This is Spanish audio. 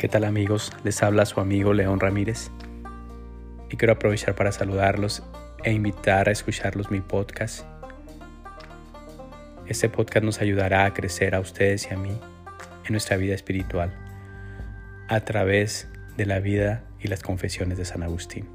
¿Qué tal amigos? Les habla su amigo León Ramírez y quiero aprovechar para saludarlos e invitar a escucharlos mi podcast. Este podcast nos ayudará a crecer a ustedes y a mí en nuestra vida espiritual a través de la vida y las confesiones de San Agustín.